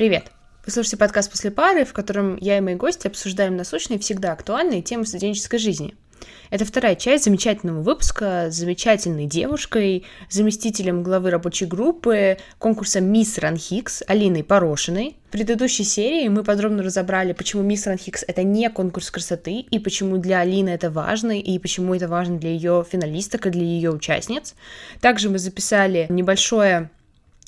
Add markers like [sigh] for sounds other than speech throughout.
Привет! Вы слушаете подкаст «После пары», в котором я и мои гости обсуждаем насущные всегда актуальные темы студенческой жизни. Это вторая часть замечательного выпуска с замечательной девушкой, заместителем главы рабочей группы конкурса «Мисс Ранхикс» Алиной Порошиной. В предыдущей серии мы подробно разобрали, почему «Мисс Ранхикс» — это не конкурс красоты, и почему для Алины это важно, и почему это важно для ее финалисток и для ее участниц. Также мы записали небольшое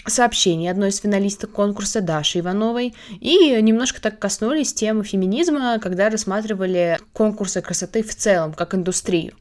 сообщение одной из финалисток конкурса Даши Ивановой и немножко так коснулись темы феминизма, когда рассматривали конкурсы красоты в целом, как индустрию.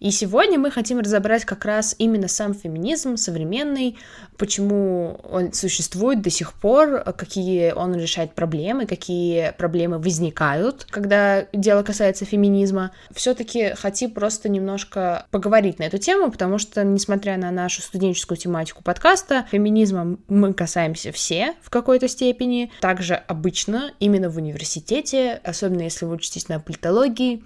И сегодня мы хотим разобрать как раз именно сам феминизм современный, почему он существует до сих пор, какие он решает проблемы, какие проблемы возникают, когда дело касается феминизма. Все-таки хотим просто немножко поговорить на эту тему, потому что, несмотря на нашу студенческую тематику подкаста, феминизмом мы касаемся все в какой-то степени. Также обычно именно в университете, особенно если вы учитесь на политологии,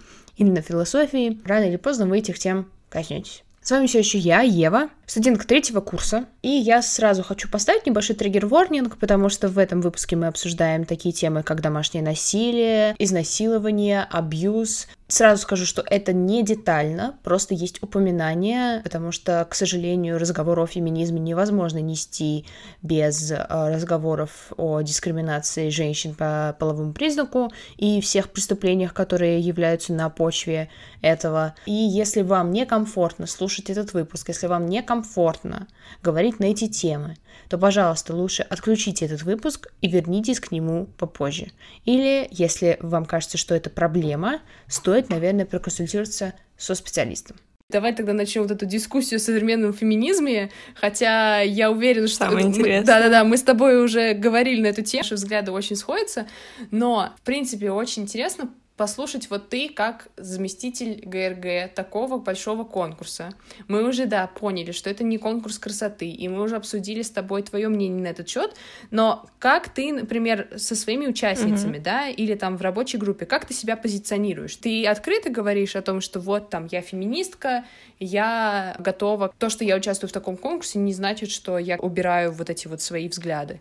на философии, рано или поздно вы этих тем коснетесь. С вами все еще я, Ева, студентка третьего курса, и я сразу хочу поставить небольшой триггер-ворнинг, потому что в этом выпуске мы обсуждаем такие темы, как домашнее насилие, изнасилование, абьюз, Сразу скажу, что это не детально, просто есть упоминание, потому что, к сожалению, разговор о феминизме невозможно нести без э, разговоров о дискриминации женщин по половому признаку и всех преступлениях, которые являются на почве этого. И если вам некомфортно слушать этот выпуск, если вам некомфортно говорить на эти темы, то, пожалуйста, лучше отключите этот выпуск и вернитесь к нему попозже. Или, если вам кажется, что это проблема, стоит, наверное, проконсультироваться со специалистом. Давай тогда начнем вот эту дискуссию о современном феминизме, хотя я уверена, что... Самое интересное. Да-да-да, мы с тобой уже говорили на эту тему, наши взгляды очень сходятся, но, в принципе, очень интересно послушать вот ты как заместитель ГРГ такого большого конкурса. Мы уже, да, поняли, что это не конкурс красоты, и мы уже обсудили с тобой твое мнение на этот счет, но как ты, например, со своими участницами, mm-hmm. да, или там в рабочей группе, как ты себя позиционируешь? Ты открыто говоришь о том, что вот там я феминистка, я готова. То, что я участвую в таком конкурсе, не значит, что я убираю вот эти вот свои взгляды.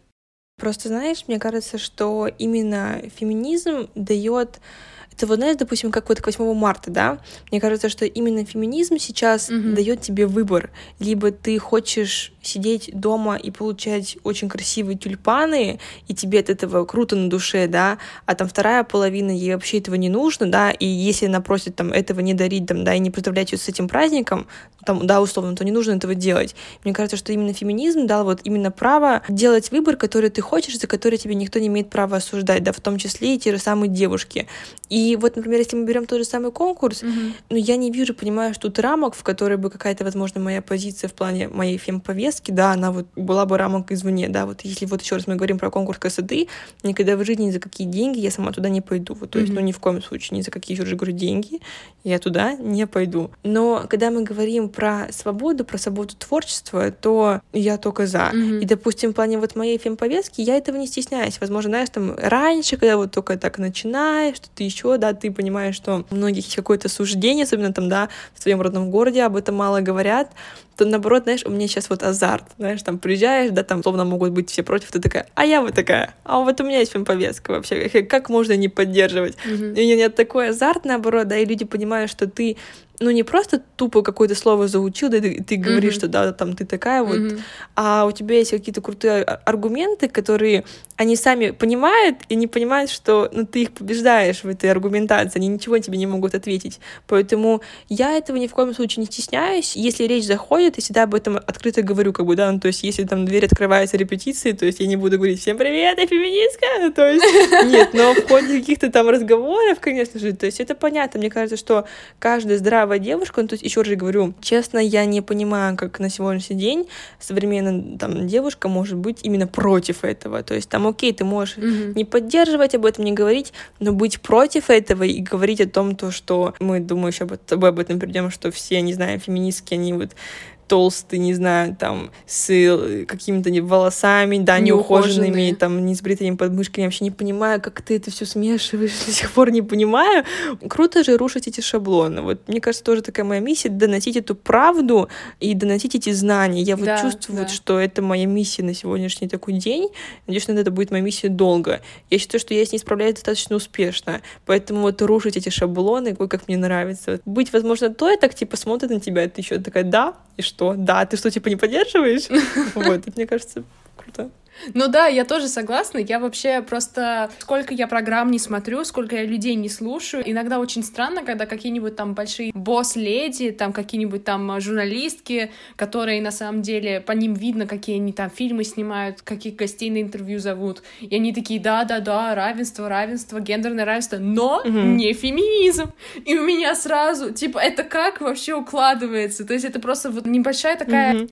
Просто знаешь, мне кажется, что именно феминизм дает это вот, знаешь, допустим, как вот к 8 марта, да, мне кажется, что именно феминизм сейчас mm-hmm. дает тебе выбор. Либо ты хочешь сидеть дома и получать очень красивые тюльпаны, и тебе от этого круто на душе, да, а там вторая половина, ей вообще этого не нужно, да, и если она просит там этого не дарить, там, да, и не поздравлять ее с этим праздником, там, да, условно, то не нужно этого делать. Мне кажется, что именно феминизм дал вот именно право делать выбор, который ты хочешь, за который тебе никто не имеет права осуждать, да, в том числе и те же самые девушки. И и вот, например, если мы берем тот же самый конкурс, mm-hmm. ну, я не вижу, понимаешь, тут рамок, в которые бы какая-то, возможно, моя позиция в плане моей фемповестки, да, она вот была бы рамок извне, да, вот если вот еще раз мы говорим про конкурс красоты, никогда в жизни ни за какие деньги я сама туда не пойду, вот, то есть, ну, ни в коем случае, ни за какие, еще раз говорю, деньги я туда не пойду. Но когда мы говорим про свободу, про свободу творчества, то я только за. Mm-hmm. И, допустим, в плане вот моей фемповестки я этого не стесняюсь. Возможно, знаешь, там раньше, когда вот только так начинаешь, что ты еще да, ты понимаешь, что у многих есть какое-то суждение, особенно там, да, в своем родном городе об этом мало говорят, то наоборот, знаешь, у меня сейчас вот азарт, знаешь, там приезжаешь, да, там словно могут быть все против, ты такая, а я вот такая, а вот у меня есть повестка вообще, [laughs] как можно не поддерживать? Mm-hmm. И у меня такой азарт, наоборот, да, и люди понимают, что ты ну, не просто тупо какое-то слово заучил, да, ты, ты говоришь, mm-hmm. что да, там ты такая вот, mm-hmm. а у тебя есть какие-то крутые аргументы, которые они сами понимают и не понимают, что ну, ты их побеждаешь в этой аргументации, они ничего тебе не могут ответить. Поэтому я этого ни в коем случае не стесняюсь. Если речь заходит, я всегда об этом открыто говорю, как бы, да, ну, то есть если там дверь открывается репетиции, то есть я не буду говорить «Всем привет, я феминистка!» ну, То есть [laughs] нет, но в ходе каких-то там разговоров, конечно же, то есть это понятно. Мне кажется, что каждая здравая здравая девушка, ну, то есть еще раз говорю, честно, я не понимаю, как на сегодняшний день современная там девушка может быть именно против этого. То есть там, окей, ты можешь mm-hmm. не поддерживать об этом, не говорить, но быть против этого и говорить о том, то, что мы, думаю, еще об, об этом придем, что все, не знаю, феминистки, они вот толстый, не знаю, там, с э, какими-то волосами, да, неухоженными, неухоженными там, не сбритыми подмышками. Я вообще не понимаю, как ты это все смешиваешь, [laughs] до сих пор не понимаю. Круто же рушить эти шаблоны. Вот, мне кажется, тоже такая моя миссия — доносить эту правду и доносить эти знания. Я вот да, чувствую, да. Что это моя миссия на сегодняшний такой день. Надеюсь, что это будет моя миссия долго. Я считаю, что я с ней справляюсь достаточно успешно. Поэтому вот рушить эти шаблоны, как мне нравится. Быть, возможно, то, я так, типа, смотрит на тебя, и ты еще такая, да, и что? Да, ты что, типа, не поддерживаешь? [laughs] Вот, мне кажется, круто. Ну да, я тоже согласна. Я вообще просто... Сколько я программ не смотрю, сколько я людей не слушаю. Иногда очень странно, когда какие-нибудь там большие босс-леди, там какие-нибудь там журналистки, которые на самом деле по ним видно, какие они там фильмы снимают, каких гостей на интервью зовут. И они такие, да-да-да, равенство, равенство, гендерное равенство, но угу. не феминизм. И у меня сразу, типа, это как вообще укладывается? То есть это просто вот небольшая такая угу.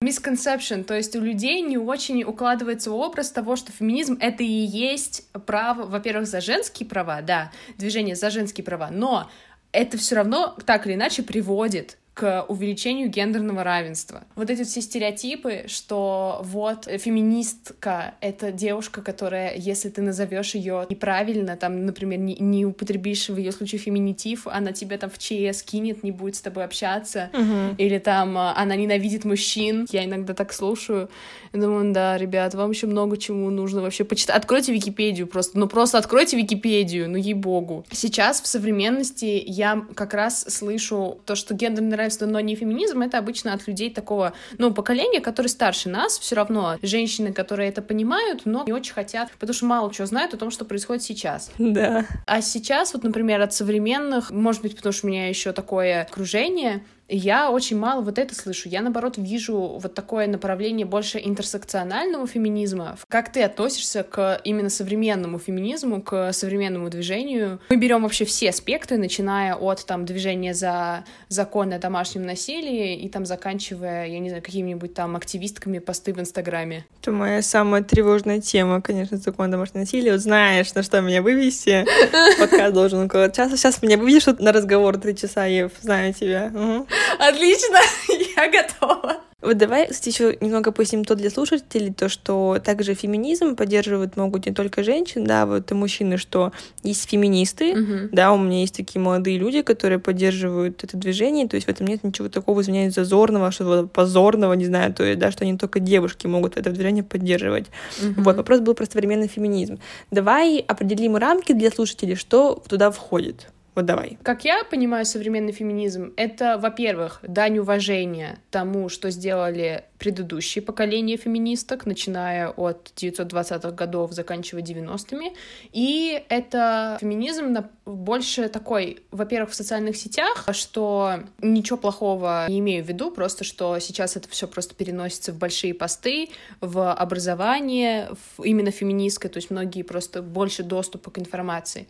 то есть у людей не очень укладывается образ образ того, что феминизм — это и есть право, во-первых, за женские права, да, движение за женские права, но это все равно так или иначе приводит к увеличению гендерного равенства. Вот эти все стереотипы, что вот феминистка — это девушка, которая, если ты назовешь ее неправильно, там, например, не, не употребишь в ее случае феминитив, она тебя там в ЧС кинет, не будет с тобой общаться, uh-huh. или там а, она ненавидит мужчин. Я иногда так слушаю, и думаю, да, ребят, вам еще много чему нужно вообще почитать. Откройте Википедию просто, ну просто откройте Википедию, ну ей-богу. Сейчас в современности я как раз слышу то, что гендерный равенство, но не феминизм, это обычно от людей такого, ну, поколения, которые старше нас, все равно женщины, которые это понимают, но не очень хотят, потому что мало чего знают о том, что происходит сейчас. Да. А сейчас, вот, например, от современных, может быть, потому что у меня еще такое окружение, я очень мало вот это слышу. Я, наоборот, вижу вот такое направление больше интерсекционального феминизма. Как ты относишься к именно современному феминизму, к современному движению? Мы берем вообще все аспекты, начиная от там движения за законы о домашнем насилии и там заканчивая, я не знаю, какими-нибудь там активистками посты в Инстаграме. Это моя самая тревожная тема, конечно, закон о домашнем насилии. Вот знаешь, на что меня вывести. [laughs] Подкаст должен около часа. Сейчас меня выведешь на разговор три часа, Ев, знаю тебя. Угу. Отлично, [laughs] я готова. Вот давай, кстати, еще немного поясним то для слушателей, то, что также феминизм поддерживать могут не только женщин, да, вот и мужчины, что есть феминисты, uh-huh. да, у меня есть такие молодые люди, которые поддерживают это движение, то есть в этом нет ничего такого, извиняюсь, зазорного, что-то позорного, не знаю, то есть, да, что не только девушки могут это движение поддерживать. Uh-huh. Вот, вопрос был про современный феминизм. Давай определим рамки для слушателей, что туда входит. Вот давай. Как я понимаю современный феминизм, это, во-первых, дань уважения тому, что сделали предыдущие поколения феминисток, начиная от 920-х годов, заканчивая 90-ми. И это феминизм на больше такой, во-первых, в социальных сетях, что ничего плохого не имею в виду, просто что сейчас это все просто переносится в большие посты, в образование, в именно феминистское, то есть многие просто больше доступа к информации.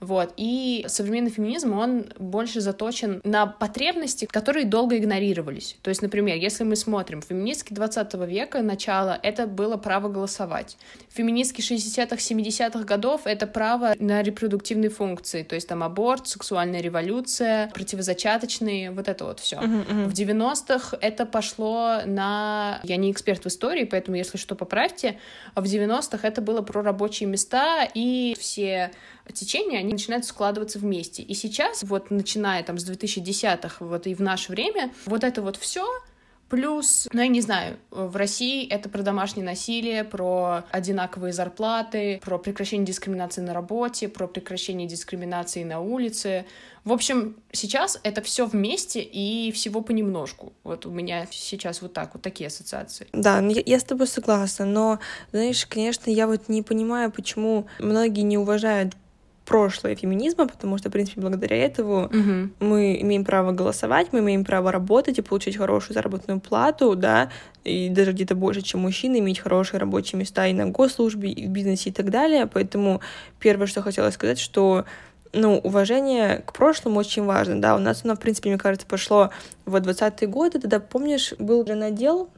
Вот. И современный феминизм, он больше заточен на потребности, которые долго игнорировались. То есть, например, если мы смотрим, феминистки 20 века, начало, это было право голосовать. Феминистки 60-х, 70-х годов — это право на репродуктивные функции, то есть там аборт, сексуальная революция, противозачаточные, вот это вот все. Uh-huh, uh-huh. В 90-х это пошло на... Я не эксперт в истории, поэтому, если что, поправьте. В 90-х это было про рабочие места и все течения, они начинают складываться вместе. И сейчас, вот начиная там с 2010-х, вот и в наше время, вот это вот все Плюс, ну я не знаю, в России это про домашнее насилие, про одинаковые зарплаты, про прекращение дискриминации на работе, про прекращение дискриминации на улице. В общем, сейчас это все вместе и всего понемножку. Вот у меня сейчас вот так, вот такие ассоциации. Да, я, я с тобой согласна, но, знаешь, конечно, я вот не понимаю, почему многие не уважают прошлое феминизма, потому что, в принципе, благодаря этому угу. мы имеем право голосовать, мы имеем право работать и получить хорошую заработную плату, да, и даже где-то больше, чем мужчины, иметь хорошие рабочие места и на госслужбе, и в бизнесе и так далее. Поэтому первое, что хотела сказать, что ну, уважение к прошлому очень важно, да, у нас оно, в принципе, мне кажется, пошло в 20-е годы, тогда, помнишь, был же надел,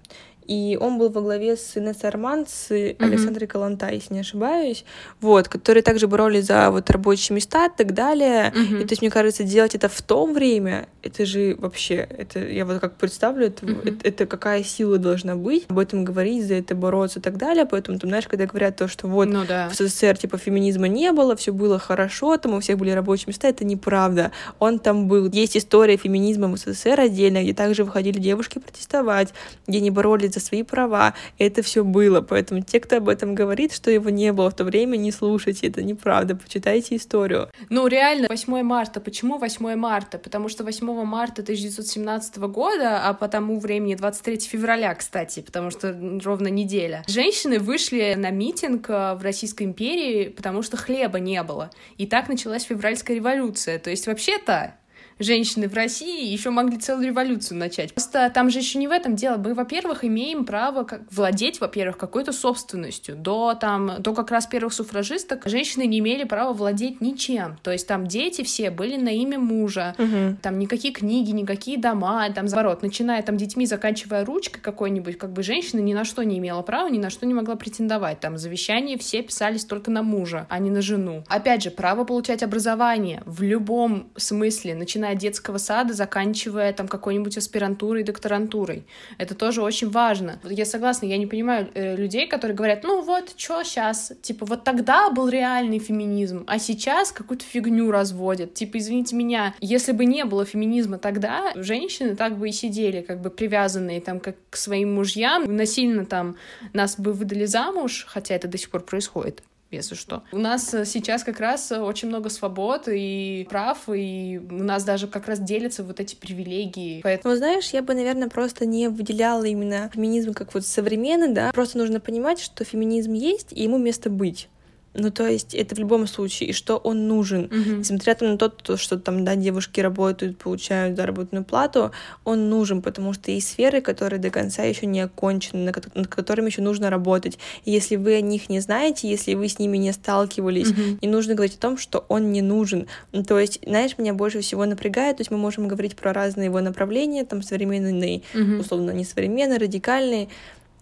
и он был во главе с Инессой Арман, с mm-hmm. Александрой Калантай, если не ошибаюсь, вот, которые также боролись за вот рабочие места и так далее. Mm-hmm. И то есть, мне кажется, делать это в то время, это же вообще, это я вот как представлю, это, mm-hmm. это, это какая сила должна быть, об этом говорить, за это бороться и так далее. Поэтому, ты знаешь, когда говорят то, что вот ну, да. в СССР типа феминизма не было, все было хорошо, там у всех были рабочие места, это неправда. Он там был. Есть история феминизма в СССР отдельно, где также выходили девушки протестовать, где они боролись за свои права. Это все было. Поэтому те, кто об этом говорит, что его не было в то время, не слушайте, это неправда. Почитайте историю. Ну, реально, 8 марта. Почему 8 марта? Потому что 8 марта 1917 года, а по тому времени 23 февраля, кстати, потому что ровно неделя, женщины вышли на митинг э, в Российской империи, потому что хлеба не было. И так началась февральская революция. То есть вообще-то женщины в России еще могли целую революцию начать. Просто там же еще не в этом дело. Мы, во-первых, имеем право как, владеть, во-первых, какой-то собственностью. До, там, до как раз первых суфражисток женщины не имели права владеть ничем. То есть там дети все были на имя мужа. Угу. Там никакие книги, никакие дома. Там, наоборот, начиная там детьми, заканчивая ручкой какой-нибудь, как бы женщина ни на что не имела права, ни на что не могла претендовать. Там завещания все писались только на мужа, а не на жену. Опять же, право получать образование в любом смысле, начиная начиная от детского сада, заканчивая там какой-нибудь аспирантурой, докторантурой. Это тоже очень важно. Я согласна, я не понимаю э, людей, которые говорят, ну вот, что сейчас? Типа, вот тогда был реальный феминизм, а сейчас какую-то фигню разводят. Типа, извините меня, если бы не было феминизма тогда, женщины так бы и сидели, как бы привязанные там как к своим мужьям, насильно там нас бы выдали замуж, хотя это до сих пор происходит если что. У нас э, сейчас как раз э, очень много свобод и прав, и у нас даже как раз делятся вот эти привилегии. Поэтому, знаешь, я бы, наверное, просто не выделяла именно феминизм как вот современный, да. Просто нужно понимать, что феминизм есть, и ему место быть. Ну, то есть это в любом случае, и что он нужен. Mm-hmm. Несмотря на то, что там, да, девушки работают, получают заработную плату, он нужен, потому что есть сферы, которые до конца еще не окончены, над которыми еще нужно работать. И если вы о них не знаете, если вы с ними не сталкивались, mm-hmm. не нужно говорить о том, что он не нужен. Ну, то есть, знаешь, меня больше всего напрягает, то есть мы можем говорить про разные его направления, там современные, mm-hmm. условно, не современные, радикальные,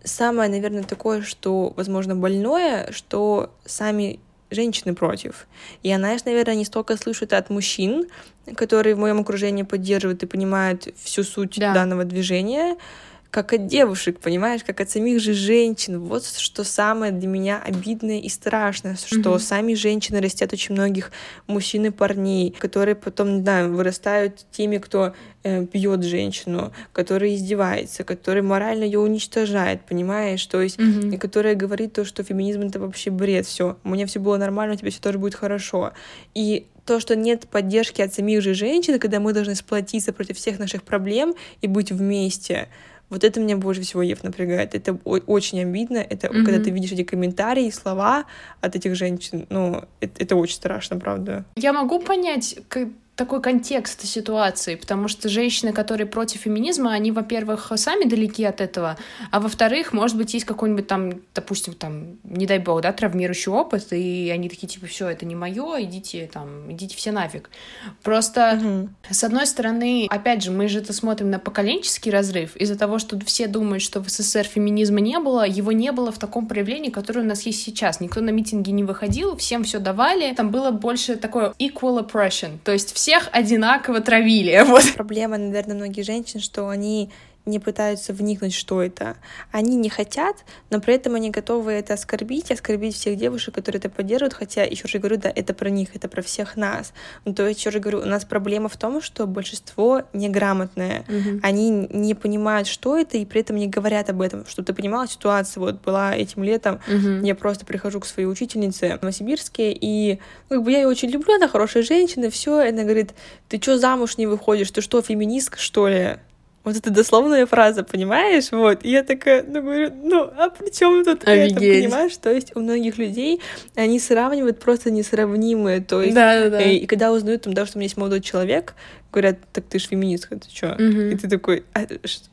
самое, наверное, такое, что, возможно, больное, что сами женщины против. И она, наверное, не столько слышит от мужчин, которые в моем окружении поддерживают и понимают всю суть да. данного движения, как от девушек, понимаешь, как от самих же женщин. Вот что самое для меня обидное и страшное, что mm-hmm. сами женщины растят очень многих мужчин и парней, которые потом, не знаю, вырастают теми, кто э, бьет женщину, который издевается, который морально ее уничтожает, понимаешь, то есть, mm-hmm. и которая говорит то, что феминизм это вообще бред, все, у меня все было нормально, у тебя все тоже будет хорошо. И то, что нет поддержки от самих же женщин, когда мы должны сплотиться против всех наших проблем и быть вместе, вот это меня больше всего Ев напрягает. Это очень обидно. Это mm-hmm. когда ты видишь эти комментарии, слова от этих женщин. Ну, это, это очень страшно, правда. Я могу понять, такой контекст ситуации, потому что женщины, которые против феминизма, они, во-первых, сами далеки от этого, а во-вторых, может быть, есть какой-нибудь там, допустим, там, не дай бог, да, травмирующий опыт, и они такие, типа, все, это не мое, идите там, идите все нафиг. Просто, угу. с одной стороны, опять же, мы же это смотрим на поколенческий разрыв, из-за того, что все думают, что в СССР феминизма не было, его не было в таком проявлении, которое у нас есть сейчас. Никто на митинги не выходил, всем все давали, там было больше такое equal oppression, то есть всех одинаково травили. [laughs] Вот. Проблема, наверное, многих женщин, что они не пытаются вникнуть, что это. Они не хотят, но при этом они готовы это оскорбить, оскорбить всех девушек, которые это поддерживают, хотя, еще же говорю, да, это про них, это про всех нас. Ну, то есть, еще же говорю, у нас проблема в том, что большинство неграмотное, mm-hmm. они не понимают, что это, и при этом не говорят об этом. Чтобы ты понимала ситуацию, вот была этим летом, mm-hmm. я просто прихожу к своей учительнице в Новосибирске, и ну, как бы я ее очень люблю, она хорошая женщина, все, она говорит, ты что замуж не выходишь, ты что, феминистка, что ли? Вот это дословная фраза, понимаешь? Вот. И я такая, ну, говорю, ну, а при чем тут Офигеть. это, понимаешь? То есть у многих людей они сравнивают просто несравнимые. То есть, да, да, да. И, и когда узнают, там, да, что у меня есть молодой человек, говорят, так ты же феминистка, ты чё? Mm-hmm. И ты такой, а,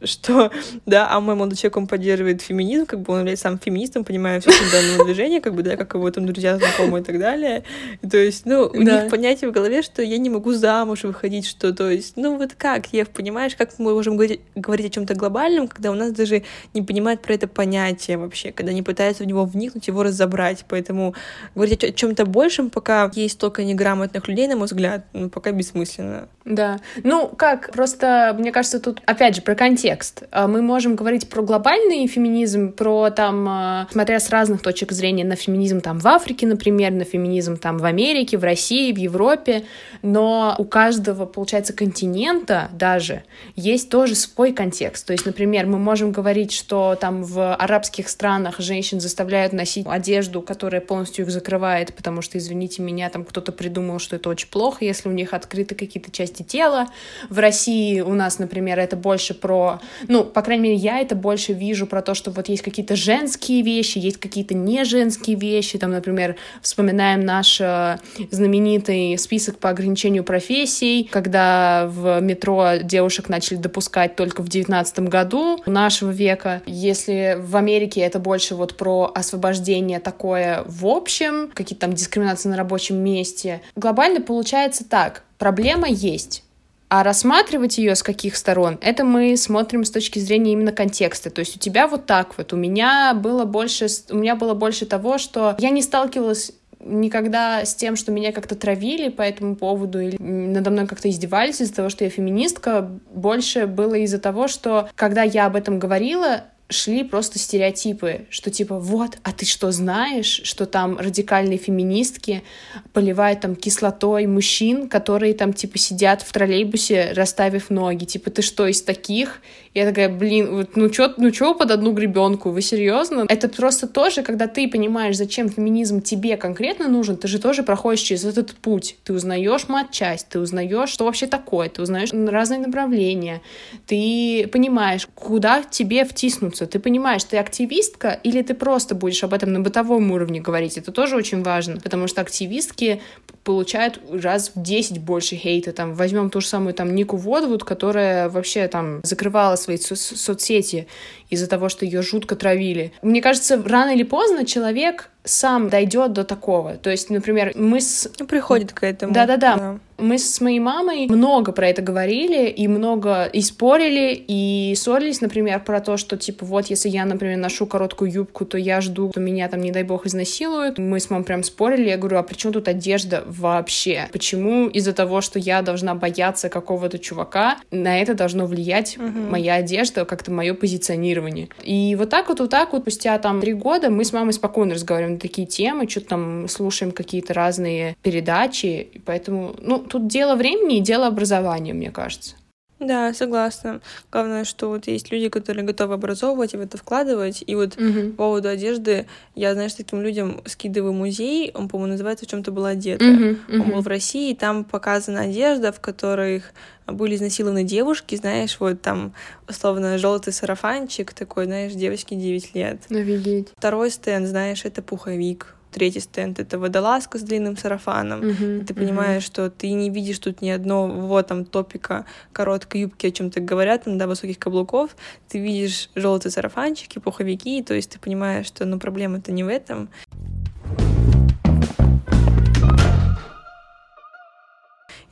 что? Да, а мой молодой человек, он поддерживает феминизм, как бы он является сам феминистом, понимая все данное движение, как бы, да, как его там друзья, знакомые и так далее. И, то есть, ну, у да. них понятие в голове, что я не могу замуж выходить, что, то есть, ну, вот как, Ев, понимаешь, как мы можем говорить, говорить о чем то глобальном, когда у нас даже не понимают про это понятие вообще, когда не пытаются в него вникнуть, его разобрать, поэтому говорить о чем то большем, пока есть только неграмотных людей, на мой взгляд, ну, пока бессмысленно. Да. Ну, как, просто, мне кажется, тут, опять же, про контекст. А, мы можем говорить про глобальный феминизм, про там, а, смотря с разных точек зрения, на феминизм там в Африке, например, на феминизм там в Америке, в России, в Европе, но у каждого, получается, континента даже есть тоже свой контекст. То есть, например, мы можем говорить, что там в арабских странах женщин заставляют носить одежду, которая полностью их закрывает, потому что, извините меня, там кто-то придумал, что это очень плохо, если у них открыты какие-то части тела. В России у нас, например, это больше про... Ну, по крайней мере, я это больше вижу про то, что вот есть какие-то женские вещи, есть какие-то не женские вещи. Там, например, вспоминаем наш э, знаменитый список по ограничению профессий, когда в метро девушек начали допускать только в девятнадцатом году нашего века. Если в Америке это больше вот про освобождение такое в общем, какие-то там дискриминации на рабочем месте. Глобально получается так. Проблема есть. А рассматривать ее с каких сторон, это мы смотрим с точки зрения именно контекста. То есть у тебя вот так вот, у меня было больше, у меня было больше того, что я не сталкивалась никогда с тем, что меня как-то травили по этому поводу или надо мной как-то издевались из-за того, что я феминистка, больше было из-за того, что когда я об этом говорила, шли просто стереотипы, что типа вот, а ты что знаешь, что там радикальные феминистки поливают там кислотой мужчин, которые там типа сидят в троллейбусе, расставив ноги, типа ты что из таких? Я такая, блин, ну чё, ну чё под одну гребенку, вы серьезно? Это просто тоже, когда ты понимаешь, зачем феминизм тебе конкретно нужен, ты же тоже проходишь через этот путь. Ты узнаешь матчасть, ты узнаешь, что вообще такое, ты узнаешь разные направления, ты понимаешь, куда тебе втиснуться, ты понимаешь, ты активистка или ты просто будешь об этом на бытовом уровне говорить. Это тоже очень важно, потому что активистки получают раз в 10 больше хейта. Там, возьмем ту же самую там Нику Водвуд, которая вообще там закрывала свои со соцсети из-за того, что ее жутко травили. Мне кажется, рано или поздно человек сам дойдет до такого. То есть, например, мы с... Приходит к этому. Да-да-да. Да. Мы с моей мамой много про это говорили, и много и спорили, и ссорились, например, про то, что, типа, вот, если я, например, ношу короткую юбку, то я жду, что меня там, не дай бог, изнасилуют. Мы с мамой прям спорили, я говорю, а при чем тут одежда вообще? Почему из-за того, что я должна бояться какого-то чувака, на это должно влиять угу. моя одежда, как-то мое позиционирование? И вот так вот, вот так вот, спустя там три года мы с мамой спокойно разговариваем на такие темы, что-то там слушаем какие-то разные передачи, и поэтому, ну, тут дело времени и дело образования, мне кажется. Да, согласна. Главное, что вот есть люди, которые готовы образовывать и в это вкладывать. И вот угу. по поводу одежды, я, знаешь, таким людям скидываю музей, он, по-моему, называется «В чем то была одета». Угу, угу. Он был в России, и там показана одежда, в которых были изнасилованы девушки, знаешь, вот там, условно, желтый сарафанчик такой, знаешь, девочке 9 лет. Офигеть. Второй стенд, знаешь, это пуховик третий стенд — это водолазка с длинным сарафаном. И ты понимаешь, uh-huh. что ты не видишь тут ни одного там топика короткой юбки, о чем то говорят, там, да, высоких каблуков. Ты видишь желтые сарафанчики, пуховики, то есть ты понимаешь, что ну, проблема-то не в этом.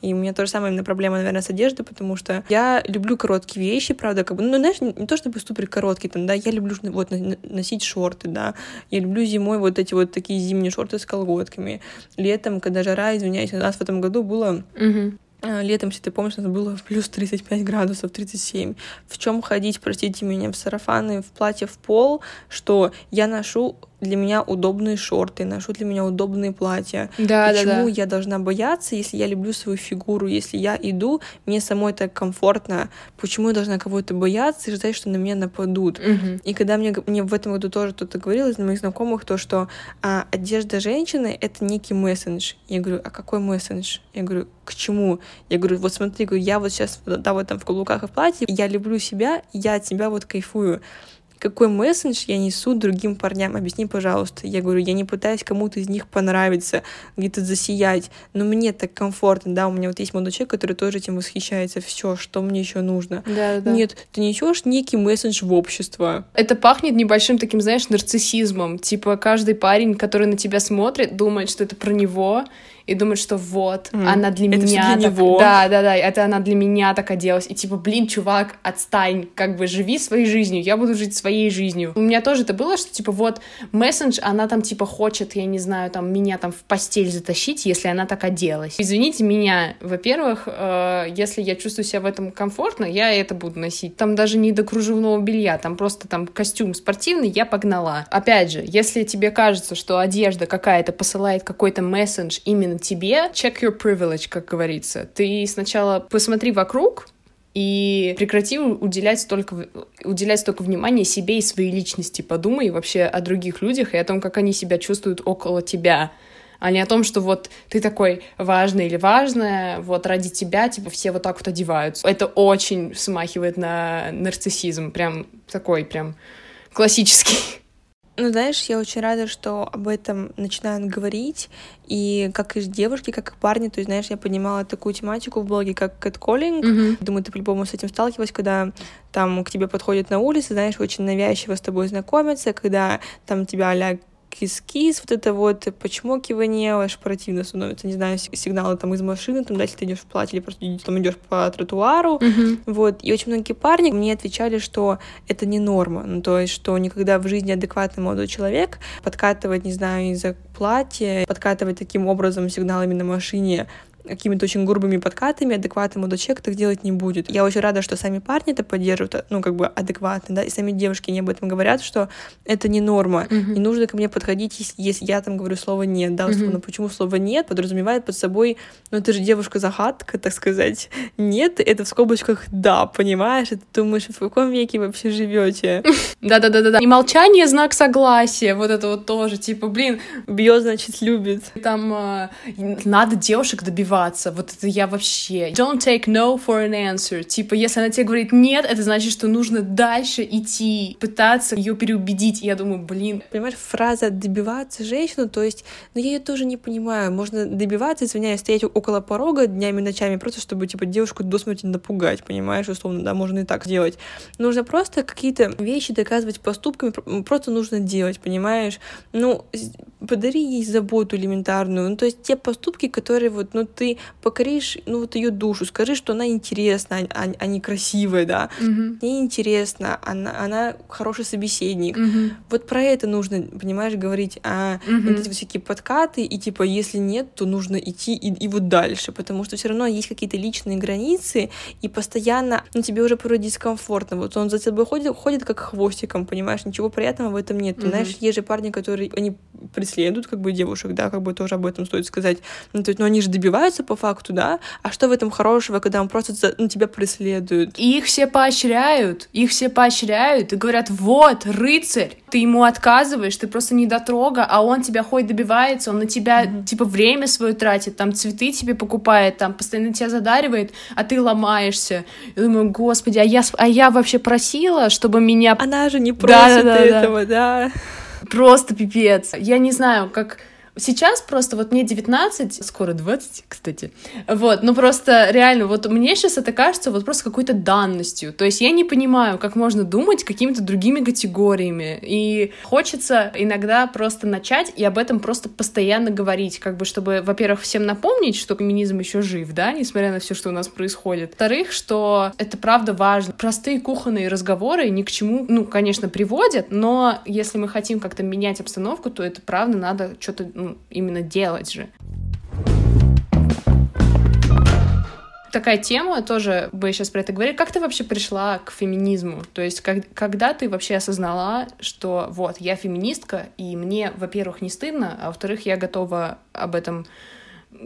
И у меня то же самое именно проблема, наверное, с одеждой, потому что я люблю короткие вещи, правда, как бы, ну, знаешь, не то чтобы супер короткие, там, да, я люблю вот носить шорты, да, я люблю зимой вот эти вот такие зимние шорты с колготками. Летом, когда жара, извиняюсь, у нас в этом году было угу. Летом, если ты помнишь, у нас было плюс 35 градусов, 37. В чем ходить, простите меня, в сарафаны, в платье в пол, что я ношу для меня удобные шорты, ношу для меня удобные платья. Да, Почему да, да. я должна бояться, если я люблю свою фигуру, если я иду, мне самой так комфортно, почему я должна кого-то бояться и ждать, что на меня нападут? Угу. И когда мне, мне в этом году тоже кто-то говорил из моих знакомых, то, что а, одежда женщины — это некий мессендж. Я говорю, а какой мессендж? Я говорю, к чему? Я говорю, вот смотри, говорю, я вот сейчас, да, вот там в каблуках и в платье, я люблю себя, я от себя вот кайфую какой месседж я несу другим парням, объясни, пожалуйста. Я говорю, я не пытаюсь кому-то из них понравиться, где-то засиять, но мне так комфортно, да, у меня вот есть молодой человек, который тоже этим восхищается, все, что мне еще нужно. Да, да. Нет, ты несешь некий месседж в общество. Это пахнет небольшим таким, знаешь, нарциссизмом. Типа каждый парень, который на тебя смотрит, думает, что это про него, и думает, что вот, mm. она для это меня. Для так... него. Да, да, да, это она для меня так оделась. И типа, блин, чувак, отстань, как бы живи своей жизнью, я буду жить своей жизнью. У меня тоже это было, что типа вот мессендж, она там типа хочет, я не знаю, там меня там в постель затащить, если она так оделась. Извините меня, во-первых, э, если я чувствую себя в этом комфортно, я это буду носить. Там даже не до кружевного белья, там просто там костюм спортивный, я погнала. Опять же, если тебе кажется, что одежда какая-то посылает какой-то мессендж именно именно тебе. Check your privilege, как говорится. Ты сначала посмотри вокруг, и прекрати уделять столько, уделять столько внимания себе и своей личности. Подумай вообще о других людях и о том, как они себя чувствуют около тебя а не о том, что вот ты такой важный или важная, вот ради тебя, типа, все вот так вот одеваются. Это очень смахивает на нарциссизм, прям такой, прям классический. Ну, знаешь, я очень рада, что об этом начинают говорить, и как и девушки, как и парни, то есть, знаешь, я поднимала такую тематику в блоге, как catcalling, mm-hmm. думаю, ты по-любому с этим сталкивалась, когда там к тебе подходят на улице, знаешь, очень навязчиво с тобой знакомятся, когда там тебя а кис-кис, вот это вот почмокивание, аж противно становится, не знаю, сигналы там из машины, там, да, если ты идешь в платье или просто там идешь по тротуару, uh-huh. вот, и очень многие парни мне отвечали, что это не норма, ну, то есть, что никогда в жизни адекватный молодой человек подкатывать, не знаю, из-за платья, подкатывать таким образом сигналами на машине какими-то очень грубыми подкатами адекватный молодой человек так делать не будет. Я очень рада, что сами парни это поддерживают, ну, как бы адекватно, да, и сами девушки не об этом говорят, что это не норма. Uh-huh. Не нужно ко мне подходить, если, если я там говорю слово «нет», да, условно. Uh-huh. Почему слово «нет» подразумевает под собой, ну, это же девушка-загадка, так сказать. «Нет» — это в скобочках «да», понимаешь? И ты думаешь, в каком веке вообще живете? [laughs] Да-да-да-да. И молчание — знак согласия, вот это вот тоже, типа, блин... Бьет, значит, любит. Там э, надо девушек добиваться добиваться. Вот это я вообще... Don't take no for an answer. Типа, если она тебе говорит нет, это значит, что нужно дальше идти, пытаться ее переубедить. И я думаю, блин. Понимаешь, фраза «добиваться женщину», то есть, ну я ее тоже не понимаю. Можно добиваться, извиняюсь, стоять около порога днями, ночами, просто чтобы, типа, девушку до смерти напугать, понимаешь, условно, да, можно и так сделать. Нужно просто какие-то вещи доказывать поступками, просто нужно делать, понимаешь? Ну, подари ей заботу элементарную, ну, то есть те поступки, которые вот, ну, ты покоришь, ну, вот ее душу, скажи, что она интересна, а, а не красивая, да, mm-hmm. ей интересно, она, она хороший собеседник. Mm-hmm. Вот про это нужно, понимаешь, говорить, а mm-hmm. эти вот всякие подкаты, и типа, если нет, то нужно идти и, и вот дальше, потому что все равно есть какие-то личные границы, и постоянно, ну, тебе уже порой дискомфортно, вот он за тобой ходит, ходит как хвостиком, понимаешь, ничего приятного в этом нет. Mm-hmm. знаешь, есть же парни, которые, они преследуют как бы девушек, да, как бы тоже об этом стоит сказать, ну, то есть, ну, они же добиваются добиваются по факту, да, а что в этом хорошего, когда он просто за, ну, тебя преследует? И их все поощряют, их все поощряют и говорят, вот, рыцарь, ты ему отказываешь, ты просто не дотрога, а он тебя хоть добивается, он на тебя, mm-hmm. типа, время свое тратит, там, цветы тебе покупает, там, постоянно тебя задаривает, а ты ломаешься. Я думаю, господи, а я, а я вообще просила, чтобы меня... Она же не просит да, да, да, этого, да. Просто пипец. Я не знаю, как Сейчас просто вот мне 19, скоро 20, кстати. Вот, ну просто реально, вот мне сейчас это кажется вот просто какой-то данностью. То есть я не понимаю, как можно думать какими-то другими категориями. И хочется иногда просто начать и об этом просто постоянно говорить, как бы чтобы, во-первых, всем напомнить, что феминизм еще жив, да, несмотря на все, что у нас происходит. Во-вторых, что это правда важно. Простые кухонные разговоры ни к чему, ну, конечно, приводят, но если мы хотим как-то менять обстановку, то это правда надо что-то ну, именно делать же. такая тема, тоже бы сейчас про это говорили. Как ты вообще пришла к феминизму? То есть, как, когда ты вообще осознала, что вот, я феминистка, и мне, во-первых, не стыдно, а во-вторых, я готова об этом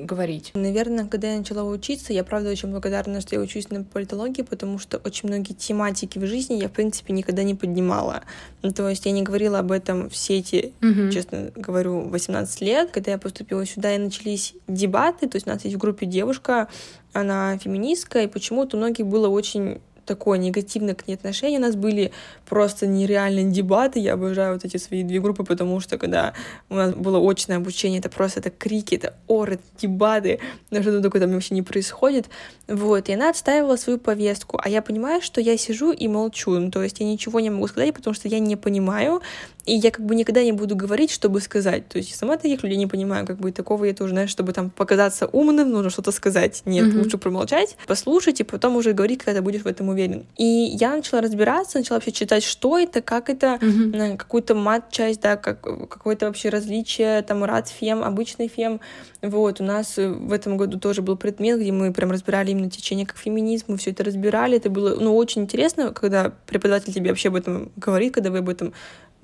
говорить? Наверное, когда я начала учиться, я правда очень благодарна, что я учусь на политологии, потому что очень многие тематики в жизни я, в принципе, никогда не поднимала. Ну, то есть я не говорила об этом в сети, угу. честно говорю, 18 лет. Когда я поступила сюда, и начались дебаты, то есть у нас есть в группе девушка, она феминистка, и почему-то у многих было очень такое негативное к ней отношение. У нас были просто нереальные дебаты. Я обожаю вот эти свои две группы, потому что когда у нас было очное обучение, это просто это крики, это оры, дебаты, но что-то такое там вообще не происходит. Вот, и она отстаивала свою повестку, а я понимаю, что я сижу и молчу, ну, то есть я ничего не могу сказать, потому что я не понимаю, и я как бы никогда не буду говорить, чтобы сказать. То есть сама таких людей не понимаю, как бы такого я тоже, знаешь, чтобы там показаться умным, нужно что-то сказать. Нет, mm-hmm. лучше промолчать, послушать и потом уже говорить, когда будешь в этом уверен. И я начала разбираться, начала вообще читать, что это, как это, mm-hmm. какую-то мат-часть, да, как, какое-то вообще различие, там, рад фем, обычный фем. Вот, у нас в этом году тоже был предмет, где мы прям разбирали именно течение как феминизм, мы все это разбирали, это было, ну, очень интересно, когда преподаватель тебе вообще об этом говорит, когда вы об этом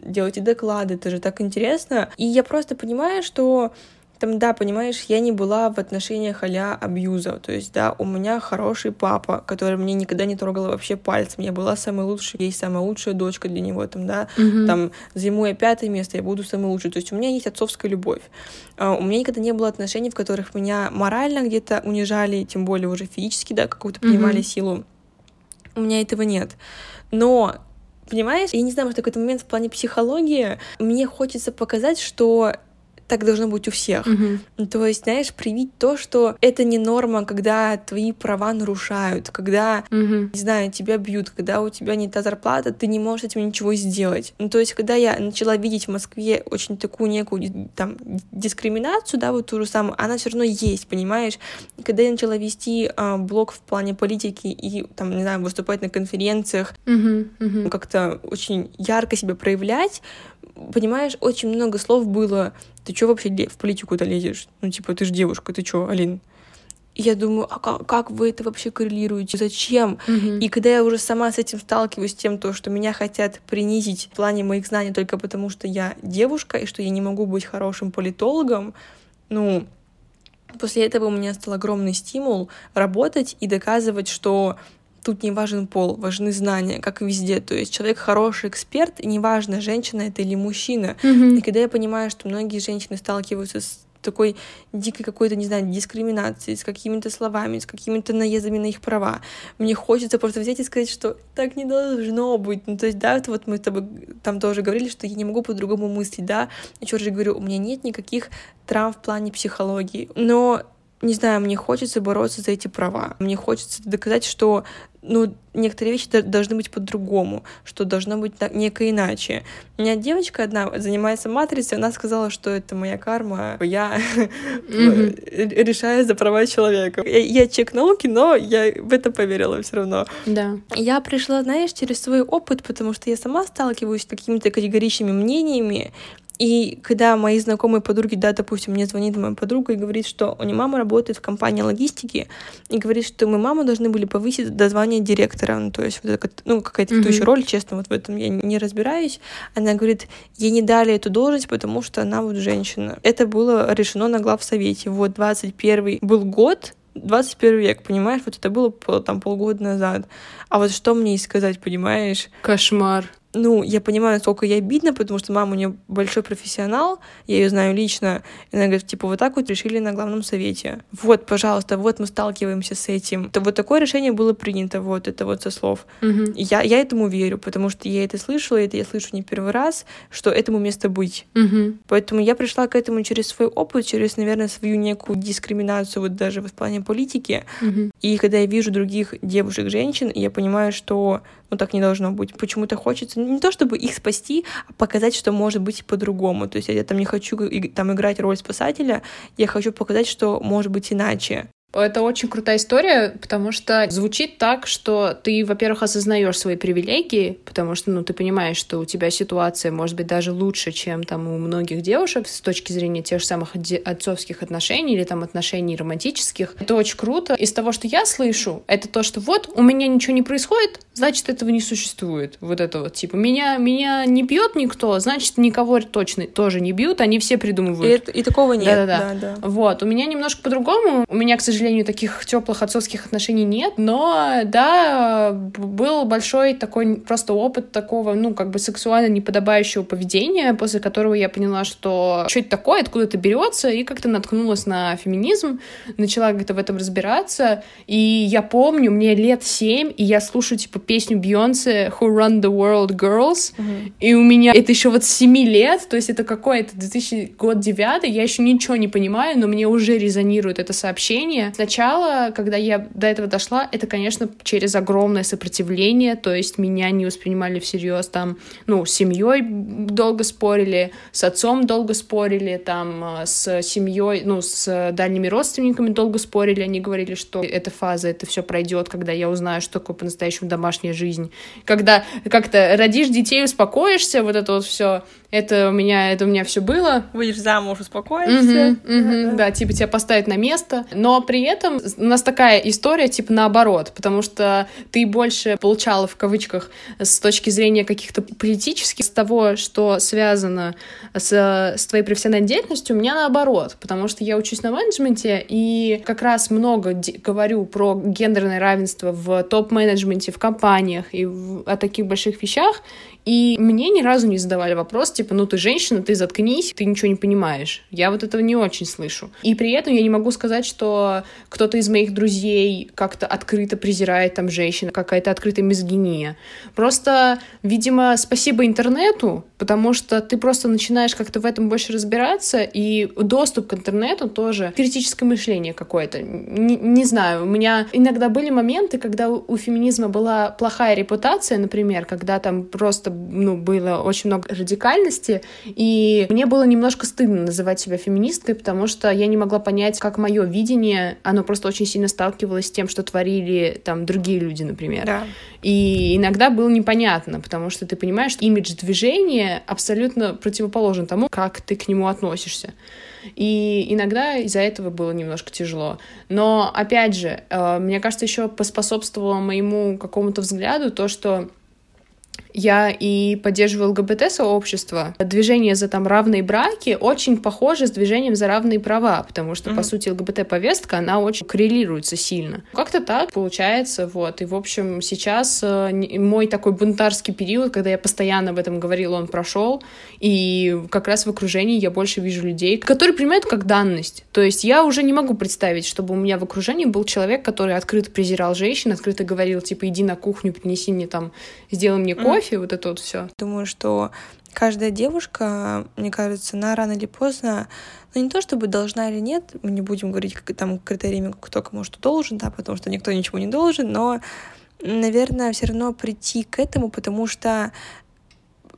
делаете доклады, это же так интересно. И я просто понимаю, что там, да, понимаешь, я не была в отношениях а абьюза, то есть, да, у меня хороший папа, который мне никогда не трогал вообще пальцем, я была самой лучшей, есть самая лучшая дочка для него, там, да, mm-hmm. там, зимой я пятое место, я буду самой лучшей, то есть у меня есть отцовская любовь. А, у меня никогда не было отношений, в которых меня морально где-то унижали, тем более уже физически, да, какую-то принимали mm-hmm. силу. У меня этого нет. Но Понимаешь? Я не знаю, может, какой-то момент в плане психологии мне хочется показать, что так должно быть у всех. Mm-hmm. То есть, знаешь, привить то, что это не норма, когда твои права нарушают, когда, mm-hmm. не знаю, тебя бьют, когда у тебя не та зарплата, ты не можешь этим ничего сделать. Ну, то есть, когда я начала видеть в Москве очень такую некую там дискриминацию, да, вот ту же самую, она все равно есть, понимаешь? И когда я начала вести а, блог в плане политики и там, не знаю, выступать на конференциях, mm-hmm. Mm-hmm. как-то очень ярко себя проявлять, понимаешь, очень много слов было ты чё вообще в политику-то лезешь? Ну, типа, ты же девушка, ты чё, Алин? И я думаю, а как, как вы это вообще коррелируете? Зачем? Mm-hmm. И когда я уже сама с этим сталкиваюсь, с тем, то, что меня хотят принизить в плане моих знаний только потому, что я девушка, и что я не могу быть хорошим политологом, ну, после этого у меня стал огромный стимул работать и доказывать, что тут не важен пол, важны знания, как и везде. То есть человек хороший эксперт, и неважно, женщина это или мужчина. Mm-hmm. И когда я понимаю, что многие женщины сталкиваются с такой дикой какой-то, не знаю, дискриминацией, с какими-то словами, с какими-то наездами на их права. Мне хочется просто взять и сказать, что так не должно быть. Ну, то есть, да, это вот мы с тобой там тоже говорили, что я не могу по-другому мыслить, да. Еще раз говорю, у меня нет никаких травм в плане психологии. Но не знаю, мне хочется бороться за эти права. Мне хочется доказать, что ну, некоторые вещи должны быть по-другому, что должно быть так, неко иначе. У меня девочка одна занимается матрицей, она сказала, что это моя карма, [laughs] я решаю за права человека. Я, я чек науки, но я в это поверила все равно. Да. Я пришла, знаешь, через свой опыт, потому что я сама сталкиваюсь с какими-то категоричными мнениями, и когда мои знакомые подруги, да, допустим, мне звонит моя подруга и говорит, что у нее мама работает в компании логистики, и говорит, что мы маму должны были повысить до звания директора, ну, то есть вот это, ну, какая-то mm-hmm. еще роль, честно, вот в этом я не разбираюсь. Она говорит, ей не дали эту должность, потому что она вот женщина. Это было решено на главсовете. Вот 21 был год, 21 век, понимаешь? Вот это было там полгода назад. А вот что мне и сказать, понимаешь? Кошмар ну, я понимаю, насколько ей обидно, потому что мама у нее большой профессионал, я ее знаю лично, и она говорит, типа, вот так вот решили на главном совете. Вот, пожалуйста, вот мы сталкиваемся с этим. То вот такое решение было принято, вот это вот со слов. Угу. Я, я этому верю, потому что я это слышала, и это я слышу не первый раз, что этому место быть. Угу. Поэтому я пришла к этому через свой опыт, через, наверное, свою некую дискриминацию вот даже в плане политики. Угу. И когда я вижу других девушек, женщин, я понимаю, что ну так не должно быть. Почему-то хочется не то чтобы их спасти, а показать, что может быть по-другому. То есть я там не хочу там играть роль спасателя, я хочу показать, что может быть иначе. Это очень крутая история, потому что звучит так, что ты, во-первых, осознаешь свои привилегии, потому что, ну, ты понимаешь, что у тебя ситуация может быть даже лучше, чем там у многих девушек с точки зрения тех же самых отцовских отношений или там отношений романтических. Это очень круто. Из того, что я слышу, это то, что вот у меня ничего не происходит, значит, этого не существует. Вот это вот, типа, меня, меня не бьет никто, значит, никого точно тоже не бьют, они все придумывают. И, и такого нет. Да-да-да. Да, да. Вот, у меня немножко по-другому. У меня, к сожалению, таких теплых отцовских отношений нет, но, да, был большой такой просто опыт такого, ну, как бы сексуально неподобающего поведения, после которого я поняла, что что это такое, откуда это берется, и как-то наткнулась на феминизм, начала как-то в этом разбираться, и я помню, мне лет семь, и я слушаю, типа, песню Бейонсе Who Run the World Girls, uh-huh. и у меня это еще вот с 7 лет, то есть это какой это 2000 год девятый, я еще ничего не понимаю, но мне уже резонирует это сообщение. Сначала, когда я до этого дошла, это, конечно, через огромное сопротивление, то есть меня не воспринимали всерьез там, ну, с семьей долго спорили, с отцом долго спорили, там, э, с семьей, ну, с дальними родственниками долго спорили, они говорили, что эта фаза, это все пройдет, когда я узнаю, что такое по-настоящему домашняя жизнь. Когда как-то родишь детей, успокоишься, вот это вот все это у меня, это у меня все было. Выйдешь замуж, успокоишься. Угу, угу, да, да, типа тебя поставить на место. Но при этом у нас такая история, типа наоборот, потому что ты больше получала в кавычках с точки зрения каких-то политических, с того, что связано с, с твоей профессиональной деятельностью, у меня наоборот, потому что я учусь на менеджменте и как раз много говорю про гендерное равенство в топ-менеджменте, в компаниях и в, о таких больших вещах, и мне ни разу не задавали вопрос, типа, ну ты женщина, ты заткнись, ты ничего не понимаешь. Я вот этого не очень слышу. И при этом я не могу сказать, что кто-то из моих друзей как-то открыто презирает там женщин, какая-то открытая мизогиния. Просто, видимо, спасибо интернету, потому что ты просто начинаешь как-то в этом больше разбираться, и доступ к интернету тоже критическое мышление какое-то. Не, не знаю, у меня иногда были моменты, когда у феминизма была плохая репутация, например, когда там просто ну, было очень много радикальности, и мне было немножко стыдно называть себя феминисткой, потому что я не могла понять, как мое видение, оно просто очень сильно сталкивалось с тем, что творили там другие люди, например. Да. И иногда было непонятно, потому что ты понимаешь, что имидж движения абсолютно противоположен тому, как ты к нему относишься. И иногда из-за этого было немножко тяжело. Но, опять же, э, мне кажется, еще поспособствовало моему какому-то взгляду то, что я и поддерживаю ЛГБТ-сообщество. Движение за там равные браки очень похоже с движением за равные права, потому что, mm-hmm. по сути, ЛГБТ-повестка, она очень коррелируется сильно. Как-то так получается, вот. И, в общем, сейчас э, мой такой бунтарский период, когда я постоянно об этом говорила, он прошел, и как раз в окружении я больше вижу людей, которые принимают как данность. То есть я уже не могу представить, чтобы у меня в окружении был человек, который открыто презирал женщин, открыто говорил, типа, иди на кухню, принеси мне там, сделай мне кофе, кофе, вот это вот все. Думаю, что каждая девушка, мне кажется, на рано или поздно, ну не то чтобы должна или нет, мы не будем говорить как, там критериями, кто кому что должен, да, потому что никто ничего не должен, но наверное, все равно прийти к этому, потому что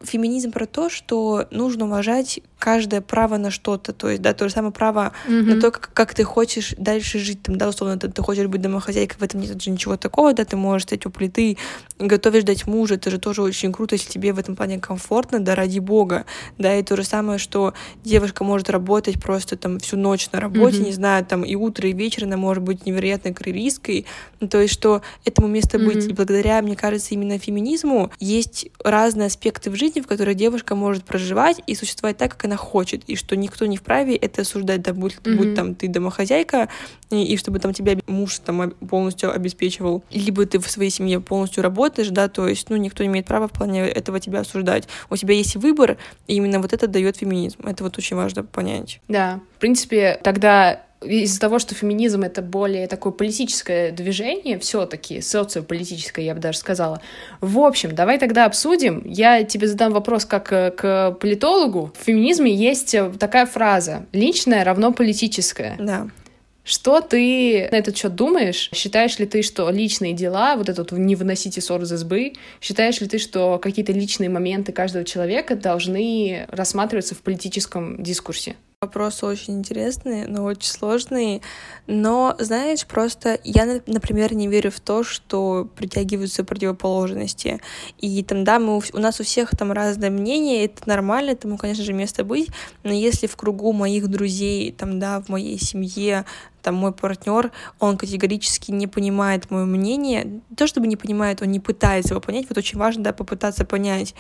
феминизм про то, что нужно уважать каждое право на что-то, то есть, да, то же самое право mm-hmm. на то, как, как ты хочешь дальше жить, там, да, условно, ты, ты хочешь быть домохозяйкой, в этом нет же ничего такого, да, ты можешь стоять у плиты, готовишь дать мужа, это же тоже очень круто, если тебе в этом плане комфортно, да, ради бога, да, и то же самое, что девушка может работать просто там всю ночь на работе, mm-hmm. не знаю, там и утро, и вечер, она может быть невероятно карьеристкой, то есть, что этому место mm-hmm. быть, и благодаря, мне кажется, именно феминизму есть разные аспекты в жизни, в которых девушка может проживать и существовать так, как она хочет, и что никто не вправе это осуждать, да, будь, mm-hmm. будь там ты домохозяйка, и, и чтобы там тебя муж там полностью обеспечивал, либо ты в своей семье полностью работаешь, да, то есть, ну, никто не имеет права в плане этого тебя осуждать. У тебя есть выбор, и именно вот это дает феминизм. Это вот очень важно понять. Да, в принципе, тогда из-за того, что феминизм это более такое политическое движение, все-таки социополитическое, я бы даже сказала. В общем, давай тогда обсудим. Я тебе задам вопрос как э, к политологу. В феминизме есть э, такая фраза: личное равно политическое. Да. Что ты на этот счет думаешь? Считаешь ли ты, что личные дела, вот этот не выносите ссор из избы, считаешь ли ты, что какие-то личные моменты каждого человека должны рассматриваться в политическом дискурсе? Вопросы очень интересные, но очень сложные. Но, знаешь, просто я, например, не верю в то, что притягиваются противоположности. И там, да, мы, у нас у всех там разное мнение, это нормально, этому, конечно же, место быть. Но если в кругу моих друзей, там, да, в моей семье, там мой партнер, он категорически не понимает мое мнение, не то чтобы не понимает, он не пытается его понять, вот очень важно, да, попытаться понять,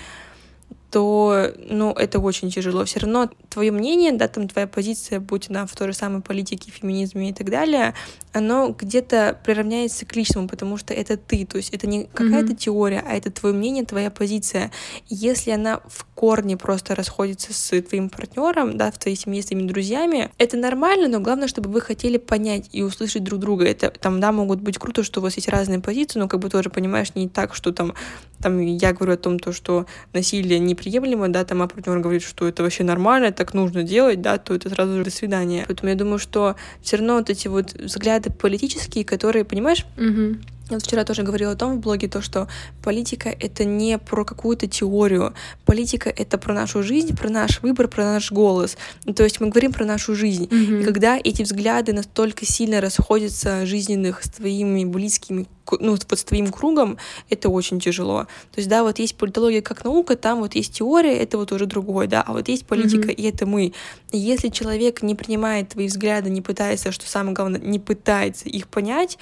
то, ну, это очень тяжело. Все равно твое мнение, да, там твоя позиция, будь она в той же самой политике, феминизме и так далее, оно где-то приравняется к личному, потому что это ты, то есть это не какая-то mm-hmm. теория, а это твое мнение, твоя позиция. Если она в корне просто расходится с твоим партнером, да, в твоей семье, с твоими друзьями, это нормально, но главное, чтобы вы хотели понять и услышать друг друга. Это там, да, могут быть круто, что у вас есть разные позиции, но как бы тоже понимаешь, не так, что там, там я говорю о том, то, что насилие не неприемлемо, да, там, а партнер говорит, что это вообще нормально, так нужно делать, да, то это сразу же до свидания. Поэтому я думаю, что все равно вот эти вот взгляды политические, которые, понимаешь, угу. Я вот вчера тоже говорила о том в блоге, то, что политика — это не про какую-то теорию. Политика — это про нашу жизнь, про наш выбор, про наш голос. То есть мы говорим про нашу жизнь. Mm-hmm. И когда эти взгляды настолько сильно расходятся жизненных с твоими близкими, ну, вот с твоим кругом, это очень тяжело. То есть, да, вот есть политология как наука, там вот есть теория, это вот уже другое, да, а вот есть политика, mm-hmm. и это мы. И если человек не принимает твои взгляды, не пытается, что самое главное, не пытается их понять,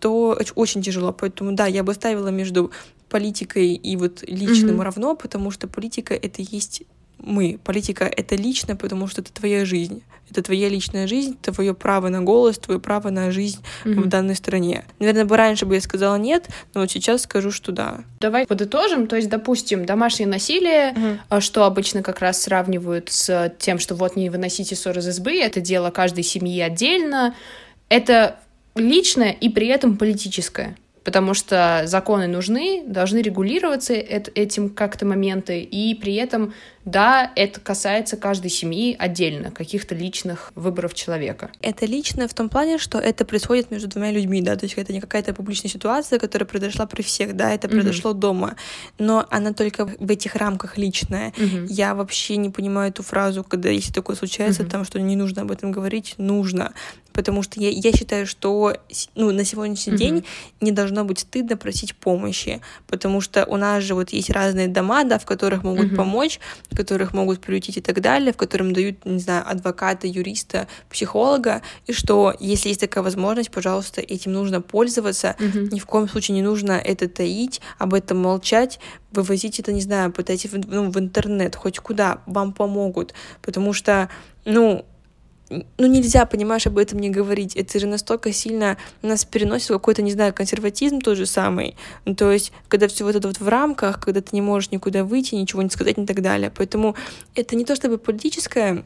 то очень тяжело. Поэтому, да, я бы ставила между политикой и вот личным mm-hmm. равно, потому что политика — это есть мы. Политика — это лично, потому что это твоя жизнь. Это твоя личная жизнь, твое право на голос, твое право на жизнь mm-hmm. в данной стране. Наверное, бы раньше бы я сказала нет, но вот сейчас скажу, что да. Давай подытожим. То есть, допустим, домашнее насилие, mm-hmm. что обычно как раз сравнивают с тем, что вот не выносите ссор из избы, это дело каждой семьи отдельно. Это личное и при этом политическое потому что законы нужны, должны регулироваться этим как-то моменты, и при этом, да, это касается каждой семьи отдельно, каких-то личных выборов человека. Это личное в том плане, что это происходит между двумя людьми, да, то есть это не какая-то публичная ситуация, которая произошла при всех, да, это произошло mm-hmm. дома, но она только в этих рамках личная. Mm-hmm. Я вообще не понимаю эту фразу, когда если такое случается, mm-hmm. там, что не нужно об этом говорить, нужно, потому что я, я считаю, что ну, на сегодняшний mm-hmm. день не должно быть стыдно просить помощи, потому что у нас же вот есть разные дома, да, в которых могут mm-hmm. помочь, в которых могут приютить и так далее, в котором дают, не знаю, адвоката, юриста, психолога, и что если есть такая возможность, пожалуйста, этим нужно пользоваться, mm-hmm. ни в коем случае не нужно это таить, об этом молчать, вывозить это, не знаю, пытайтесь в, ну, в интернет, хоть куда, вам помогут, потому что, ну, ну, нельзя, понимаешь, об этом не говорить. Это же настолько сильно нас переносит какой-то, не знаю, консерватизм тот же самый. Ну, то есть, когда все вот это вот в рамках, когда ты не можешь никуда выйти, ничего не сказать и так далее. Поэтому это не то чтобы политическое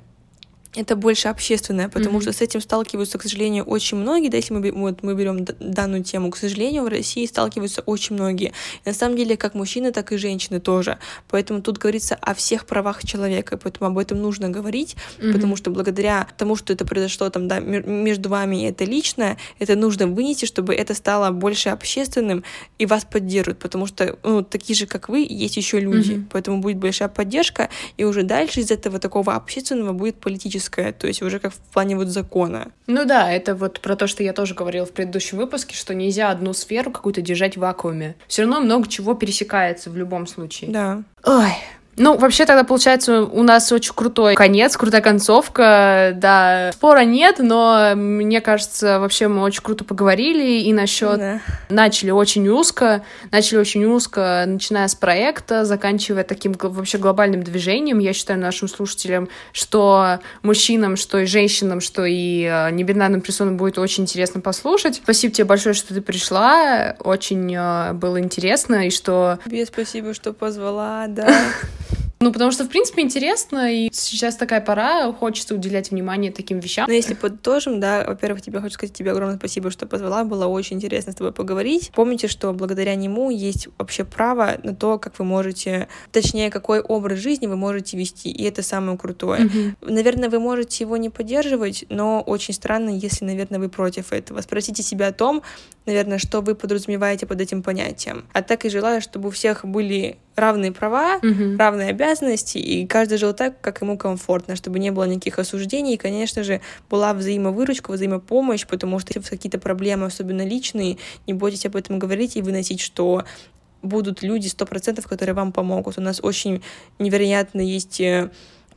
это больше общественное, потому mm-hmm. что с этим сталкиваются, к сожалению, очень многие. Да, если мы, вот, мы берем данную тему, к сожалению, в России сталкиваются очень многие. И на самом деле, как мужчины, так и женщины тоже. Поэтому тут говорится о всех правах человека, поэтому об этом нужно говорить, mm-hmm. потому что благодаря тому, что это произошло там, да, между вами, и это личное, это нужно вынести, чтобы это стало больше общественным, и вас поддерживают, потому что, ну, такие же, как вы, есть еще люди. Mm-hmm. Поэтому будет большая поддержка, и уже дальше из этого такого общественного будет политическое политическое, то есть уже как в плане вот закона. Ну да, это вот про то, что я тоже говорила в предыдущем выпуске, что нельзя одну сферу какую-то держать в вакууме. Все равно много чего пересекается в любом случае. Да. Ой, ну, вообще тогда получается у нас очень крутой конец, крутая концовка, да. Спора нет, но мне кажется, вообще мы очень круто поговорили и насчет да. начали очень узко, начали очень узко, начиная с проекта, заканчивая таким вообще глобальным движением. Я считаю нашим слушателям, что мужчинам, что и женщинам, что и э, небинарным персонам будет очень интересно послушать. Спасибо тебе большое, что ты пришла, очень э, было интересно и что... Тебе спасибо, что позвала, да. [laughs] Ну, потому что, в принципе, интересно, и сейчас такая пора, хочется уделять внимание таким вещам. Но если подытожим, да, во-первых, тебе хочу сказать тебе огромное спасибо, что позвала, было очень интересно с тобой поговорить. Помните, что благодаря нему есть вообще право на то, как вы можете, точнее, какой образ жизни вы можете вести, и это самое крутое. Mm-hmm. Наверное, вы можете его не поддерживать, но очень странно, если, наверное, вы против этого. Спросите себя о том, наверное, что вы подразумеваете под этим понятием. А так и желаю, чтобы у всех были равные права, Мгм. равные обязанности, и каждый жил так, как ему комфортно, чтобы не было никаких осуждений, и, конечно же, была взаимовыручка, взаимопомощь, потому что если у вас какие-то проблемы, особенно личные, не бойтесь об этом говорить и выносить, что будут люди сто процентов, которые вам помогут. У нас очень невероятно есть э,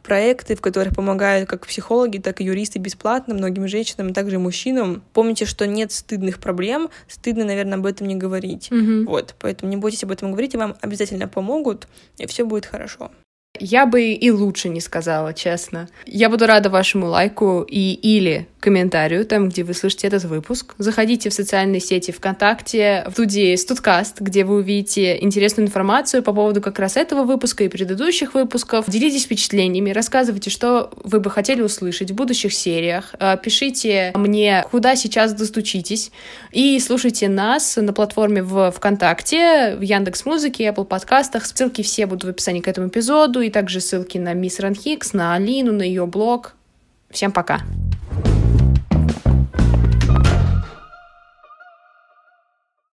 проекты, в которых помогают как психологи, так и юристы бесплатно многим женщинам, а также мужчинам. Помните, что нет стыдных проблем, стыдно, наверное, об этом не говорить. Мгм. Вот, поэтому не бойтесь об этом говорить, и вам обязательно помогут, и все будет хорошо. Я бы и лучше не сказала, честно. Я буду рада вашему лайку и или комментарию, там, где вы слышите этот выпуск. Заходите в социальные сети ВКонтакте, в студии Студкаст, где вы увидите интересную информацию по поводу как раз этого выпуска и предыдущих выпусков. Делитесь впечатлениями, рассказывайте, что вы бы хотели услышать в будущих сериях. Э, Пишите мне, куда сейчас достучитесь. И слушайте нас на платформе в ВКонтакте, в Яндекс Музыке, Apple подкастах. Ссылки все будут в описании к этому эпизоду, и также ссылки на мисс Ранхикс, на Алину, на ее блог. Всем пока! Пока.